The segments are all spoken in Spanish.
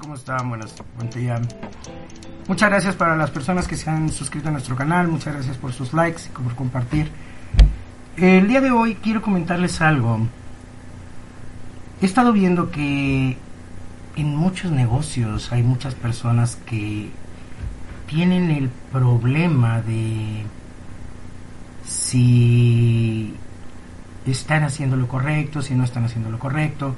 ¿Cómo están? Buenas, buen día. Muchas gracias para las personas que se han suscrito a nuestro canal, muchas gracias por sus likes y por compartir. El día de hoy quiero comentarles algo. He estado viendo que en muchos negocios hay muchas personas que tienen el problema de si están haciendo lo correcto, si no están haciendo lo correcto,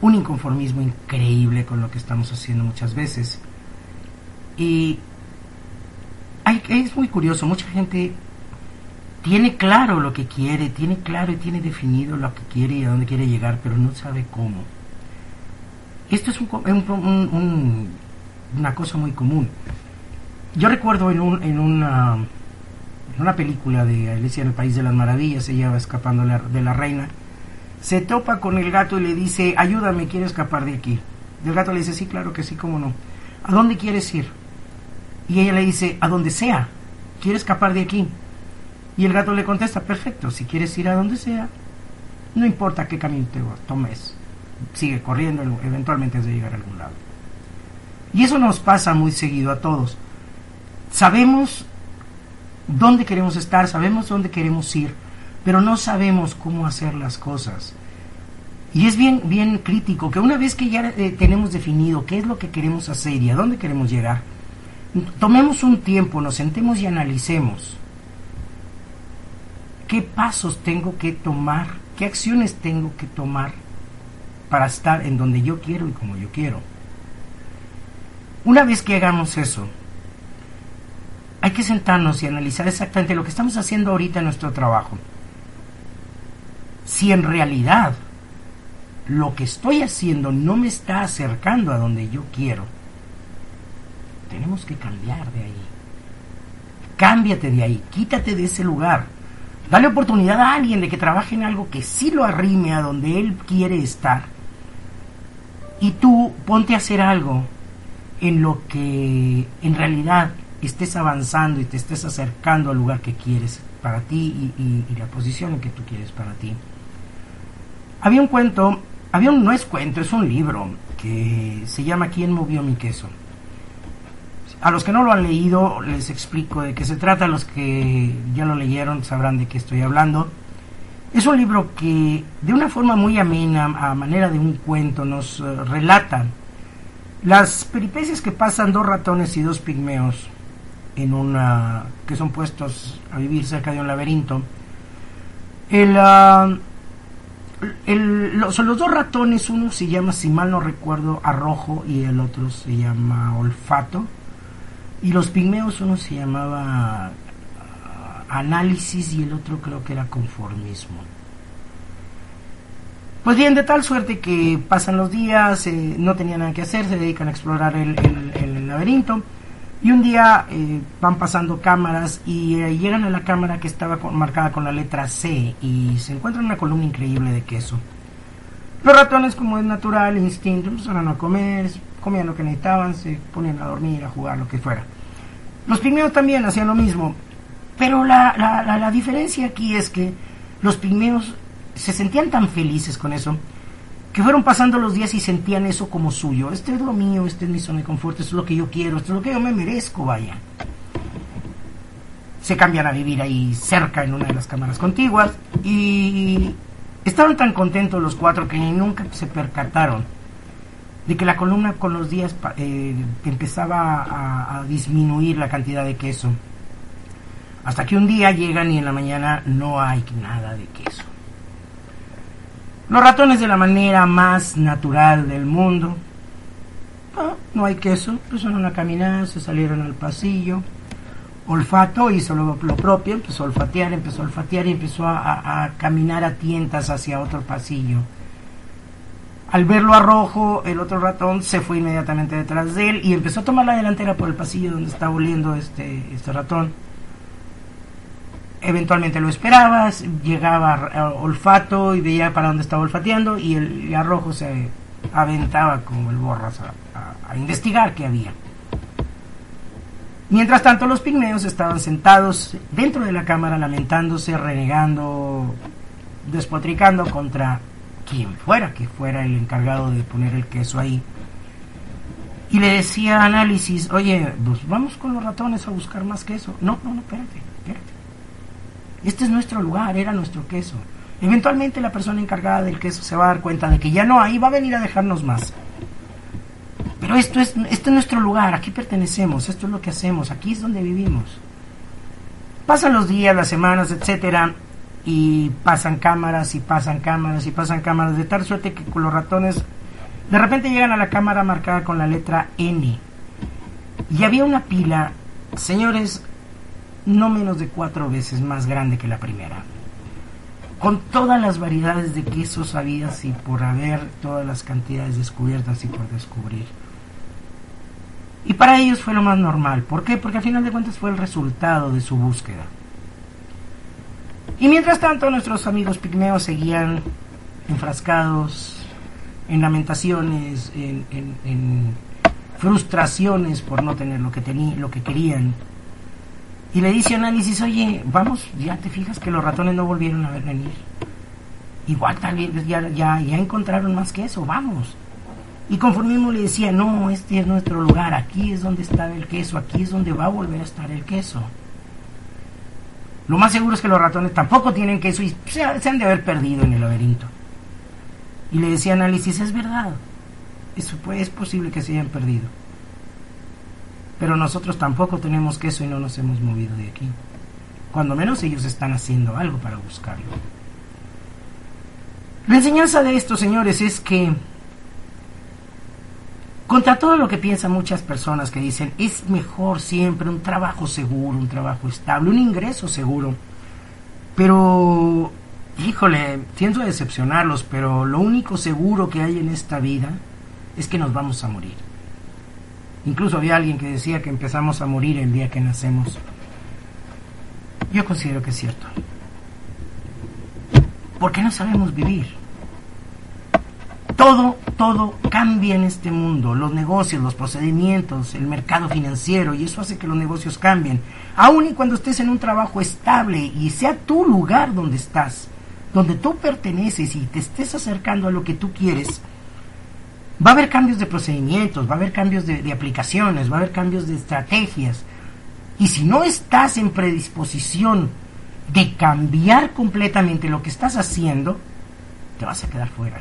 un inconformismo increíble con lo que estamos haciendo muchas veces. Y es muy curioso, mucha gente tiene claro lo que quiere, tiene claro y tiene definido lo que quiere y a dónde quiere llegar, pero no sabe cómo. Esto es un, un, un, una cosa muy común. Yo recuerdo en, una, en una película de Alicia en el País de las Maravillas, ella va escapando de la reina, se topa con el gato y le dice, ayúdame, quiero escapar de aquí. Y el gato le dice, sí, claro que sí, cómo no. ¿A dónde quieres ir? Y ella le dice, a donde sea, quiero escapar de aquí. Y el gato le contesta, perfecto, si quieres ir a donde sea, no importa qué camino te tomes, sigue corriendo, eventualmente has de llegar a algún lado. Y eso nos pasa muy seguido a todos sabemos dónde queremos estar, sabemos dónde queremos ir, pero no sabemos cómo hacer las cosas. Y es bien, bien crítico que una vez que ya eh, tenemos definido qué es lo que queremos hacer y a dónde queremos llegar, tomemos un tiempo, nos sentemos y analicemos qué pasos tengo que tomar, qué acciones tengo que tomar para estar en donde yo quiero y como yo quiero. Una vez que hagamos eso, hay que sentarnos y analizar exactamente lo que estamos haciendo ahorita en nuestro trabajo. Si en realidad lo que estoy haciendo no me está acercando a donde yo quiero, tenemos que cambiar de ahí. Cámbiate de ahí, quítate de ese lugar. Dale oportunidad a alguien de que trabaje en algo que sí lo arrime a donde él quiere estar. Y tú ponte a hacer algo en lo que en realidad estés avanzando y te estés acercando al lugar que quieres para ti y, la posición en que tú quieres para ti. Había un cuento, había un, no es cuento, es un libro que se llama ¿Quién movió mi queso? A los que no lo han leído les explico de qué se trata, los que ya lo leyeron sabrán de qué estoy hablando. Es un libro que de una forma muy amena, a manera de un cuento, nos eh, relata las peripecias que pasan dos ratones y dos pigmeos en una que son puestos a vivir cerca de un laberinto. El, uh, los, los, dos ratones, uno se llama, si mal no recuerdo, arrojo y el otro se llama olfato. Y los pigmeos, uno se llamaba ah, análisis y el otro creo que era conformismo. Pues bien, de tal suerte que pasan los días, eh, no tenían nada que hacer, se dedican a explorar el, el laberinto y un día eh, van pasando cámaras y eh, llegan a la cámara que estaba marcada con la letra C y se encuentran una columna increíble de queso. Los ratones, como es natural, instinto, empezaron a comer, comían lo que necesitaban, se ponían a dormir, a jugar, lo que fuera. Los pigmeos también hacían lo mismo, pero la, la, la diferencia aquí es que los pigmeos se sentían tan felices con eso que fueron pasando los días y sentían eso como suyo. Este es lo mío, este es mi zona de confort, esto es lo que yo quiero, esto es lo que yo me merezco, vaya. Se cambian a vivir ahí cerca en una de las cámaras contiguas y estaban tan contentos los cuatro que nunca se percataron de que la columna con los días eh, empezaba a disminuir la cantidad de queso. Hasta que un día llegan y en la mañana no hay nada de queso. Los ratones de la manera más natural del mundo. Ah, no hay queso, empezaron a caminar, se salieron al pasillo. olfato, hizo lo, propio, empezó a olfatear, empezó a olfatear y empezó a, a caminar a tientas hacia otro pasillo. Al verlo a rojo, el otro ratón se fue inmediatamente detrás de él y empezó a tomar la delantera por el pasillo donde estaba oliendo este, este ratón. Eventualmente lo esperabas, llegaba olfato y veía para dónde estaba olfateando y el a rojo se aventaba como el borras a, a investigar qué había. Mientras tanto, los pigmeos estaban sentados dentro de la cámara lamentándose, renegando, despotricando contra quien fuera que fuera el encargado de poner el queso ahí. Y le decía análisis, oye, pues vamos con los ratones a buscar más queso. No, no, no, espérate, espérate. Este es nuestro lugar, era nuestro queso. Eventualmente la persona encargada del queso se va a dar cuenta de que ya no hay, va a venir a dejarnos más. Pero esto es, este es nuestro lugar, aquí pertenecemos, esto es lo que hacemos, aquí es donde vivimos. Pasan los días, las semanas, etcétera, y pasan cámaras y pasan cámaras y pasan cámaras, de tal suerte que los ratones de repente llegan a la cámara marcada con la letra N. Y había una pila, señores, no menos de cuatro veces más grande que la primera. Con todas las variedades de quesos habidas y por haber todas las cantidades descubiertas y por descubrir. Y para ellos fue lo más normal. ¿Por qué? Porque al final de cuentas fue el resultado de su búsqueda. Y mientras tanto nuestros amigos pigmeos seguían enfrascados en lamentaciones, en, frustraciones por no tener lo que, lo que querían. Y le dice análisis, oye, vamos, ya te fijas que los ratones no volvieron a ver venir. Igual tal vez ya, ya, encontraron más que eso, vamos. Y conforme mismo le decía, no, este es nuestro lugar, aquí es donde está el queso, aquí es donde va a volver a estar el queso. Lo más seguro es que los ratones tampoco tienen queso y se, han de haber perdido en el laberinto. Y le decía análisis, es verdad, eso es posible que se hayan perdido. Pero nosotros tampoco tenemos queso y no nos hemos movido de aquí. Cuando menos ellos están haciendo algo para buscarlo. La enseñanza de esto, señores, es que contra todo lo que piensan muchas personas que dicen, es mejor siempre un trabajo seguro, un trabajo estable, un ingreso seguro. Pero, híjole, a decepcionarlos, pero lo único seguro que hay en esta vida es que nos vamos a morir. Incluso había alguien que decía que empezamos a morir el día que nacemos. Yo considero que es cierto. Porque no sabemos vivir. Todo, todo cambia en este mundo, los negocios, los procedimientos, el mercado financiero, y eso hace que los negocios cambien. Aun y cuando estés en un trabajo estable y sea tu lugar donde estás, donde tú perteneces y te estés acercando a lo que tú quieres, va a haber cambios de procedimientos, va a haber cambios de, aplicaciones, va a haber cambios de estrategias. Y si no estás en predisposición de cambiar completamente lo que estás haciendo, te vas a quedar fuera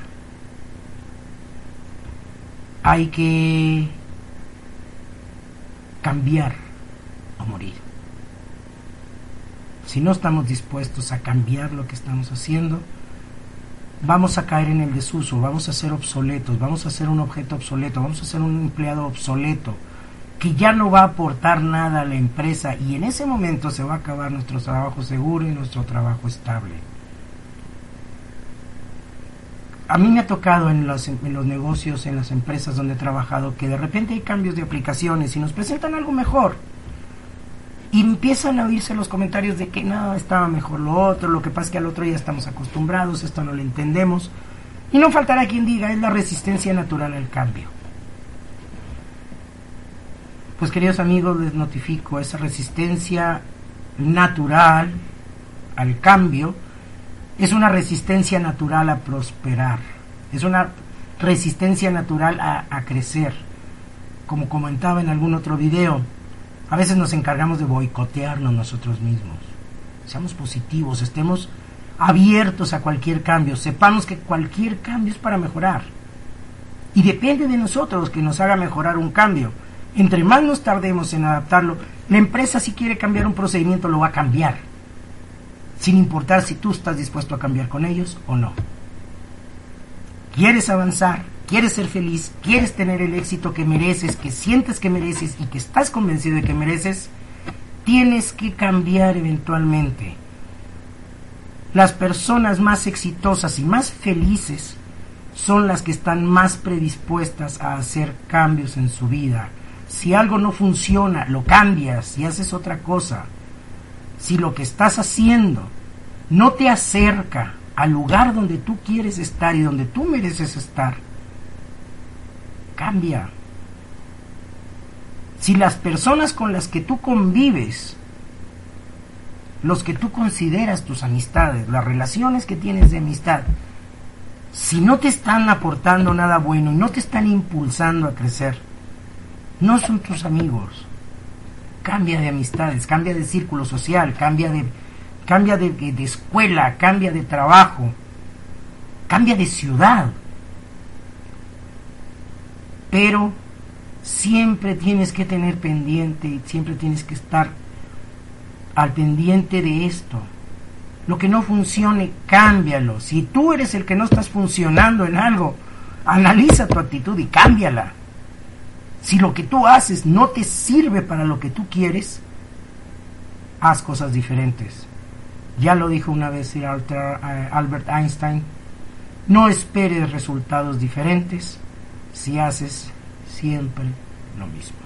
hay que cambiar o morir. Si no estamos dispuestos a cambiar lo que estamos haciendo, vamos a caer en el desuso, vamos a ser obsoletos, vamos a ser un objeto obsoleto, vamos a ser un empleado obsoleto que ya no va a aportar nada a la empresa y en ese momento se va a acabar nuestro trabajo seguro y nuestro trabajo estable a mí me ha tocado en los, en los negocios, en las empresas donde he trabajado, que de repente hay cambios de aplicaciones y nos presentan algo mejor. Y empiezan a oírse los comentarios de que no, estaba mejor lo otro, lo que pasa es que al otro ya estamos acostumbrados, esto no lo entendemos. Y no faltará quien diga, es la resistencia natural al cambio. Pues queridos amigos, les notifico, esa resistencia natural al cambio es una resistencia natural a prosperar, es una resistencia natural a, crecer. Como comentaba en algún otro video, a veces nos encargamos de boicotearnos nosotros mismos. Seamos positivos, estemos abiertos a cualquier cambio, sepamos que cualquier cambio es para mejorar. Y depende de nosotros que nos haga mejorar un cambio. Entre más nos tardemos en adaptarlo, la empresa si quiere cambiar un procedimiento lo va a cambiar sin importar si tú estás dispuesto a cambiar con ellos o no. ¿Quieres avanzar? ¿Quieres ser feliz? ¿Quieres tener el éxito que mereces, que sientes que mereces y que estás convencido de que mereces? tienes que cambiar eventualmente. Las personas más exitosas y más felices son las que están más predispuestas a hacer cambios en su vida. Si algo no funciona, lo cambias y haces otra cosa. Si lo que estás haciendo no te acerca al lugar donde tú quieres estar y donde tú mereces estar, cambia. Si las personas con las que tú convives, los que tú consideras tus amistades, las relaciones que tienes de amistad, si no te están aportando nada bueno y no te están impulsando a crecer, no son tus amigos. Cambia de amistades, cambia de círculo social, cambia de, cambia de, de escuela, cambia de trabajo, cambia de ciudad. Pero siempre tienes que tener pendiente y siempre tienes que estar al pendiente de esto. Lo que no funcione, cámbialo. Si tú eres el que no estás funcionando en algo, analiza tu actitud y cámbiala. Si lo que tú haces no te sirve para lo que tú quieres, haz cosas diferentes. Ya lo dijo una vez eh, Albert Einstein, no esperes resultados diferentes si haces siempre lo mismo.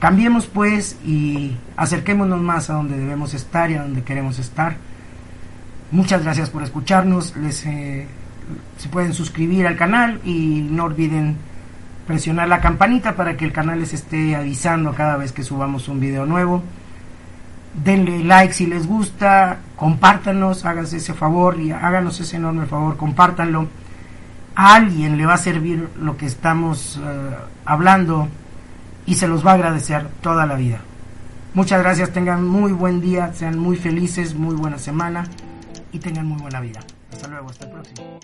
Cambiemos pues y acerquémonos más a donde debemos estar y a donde queremos estar. Muchas gracias por escucharnos. Les, eh, se pueden suscribir al canal y no olviden presionar la campanita para que el canal les esté avisando cada vez que subamos un video nuevo. Denle like si les gusta, compártanos, háganse ese favor y háganos ese enorme favor, compártanlo. A alguien le va a servir lo que estamos eh, hablando y se los va a agradecer toda la vida. Muchas gracias, tengan muy buen día, sean muy felices, muy buena semana y tengan muy buena vida. Hasta luego, hasta el próximo.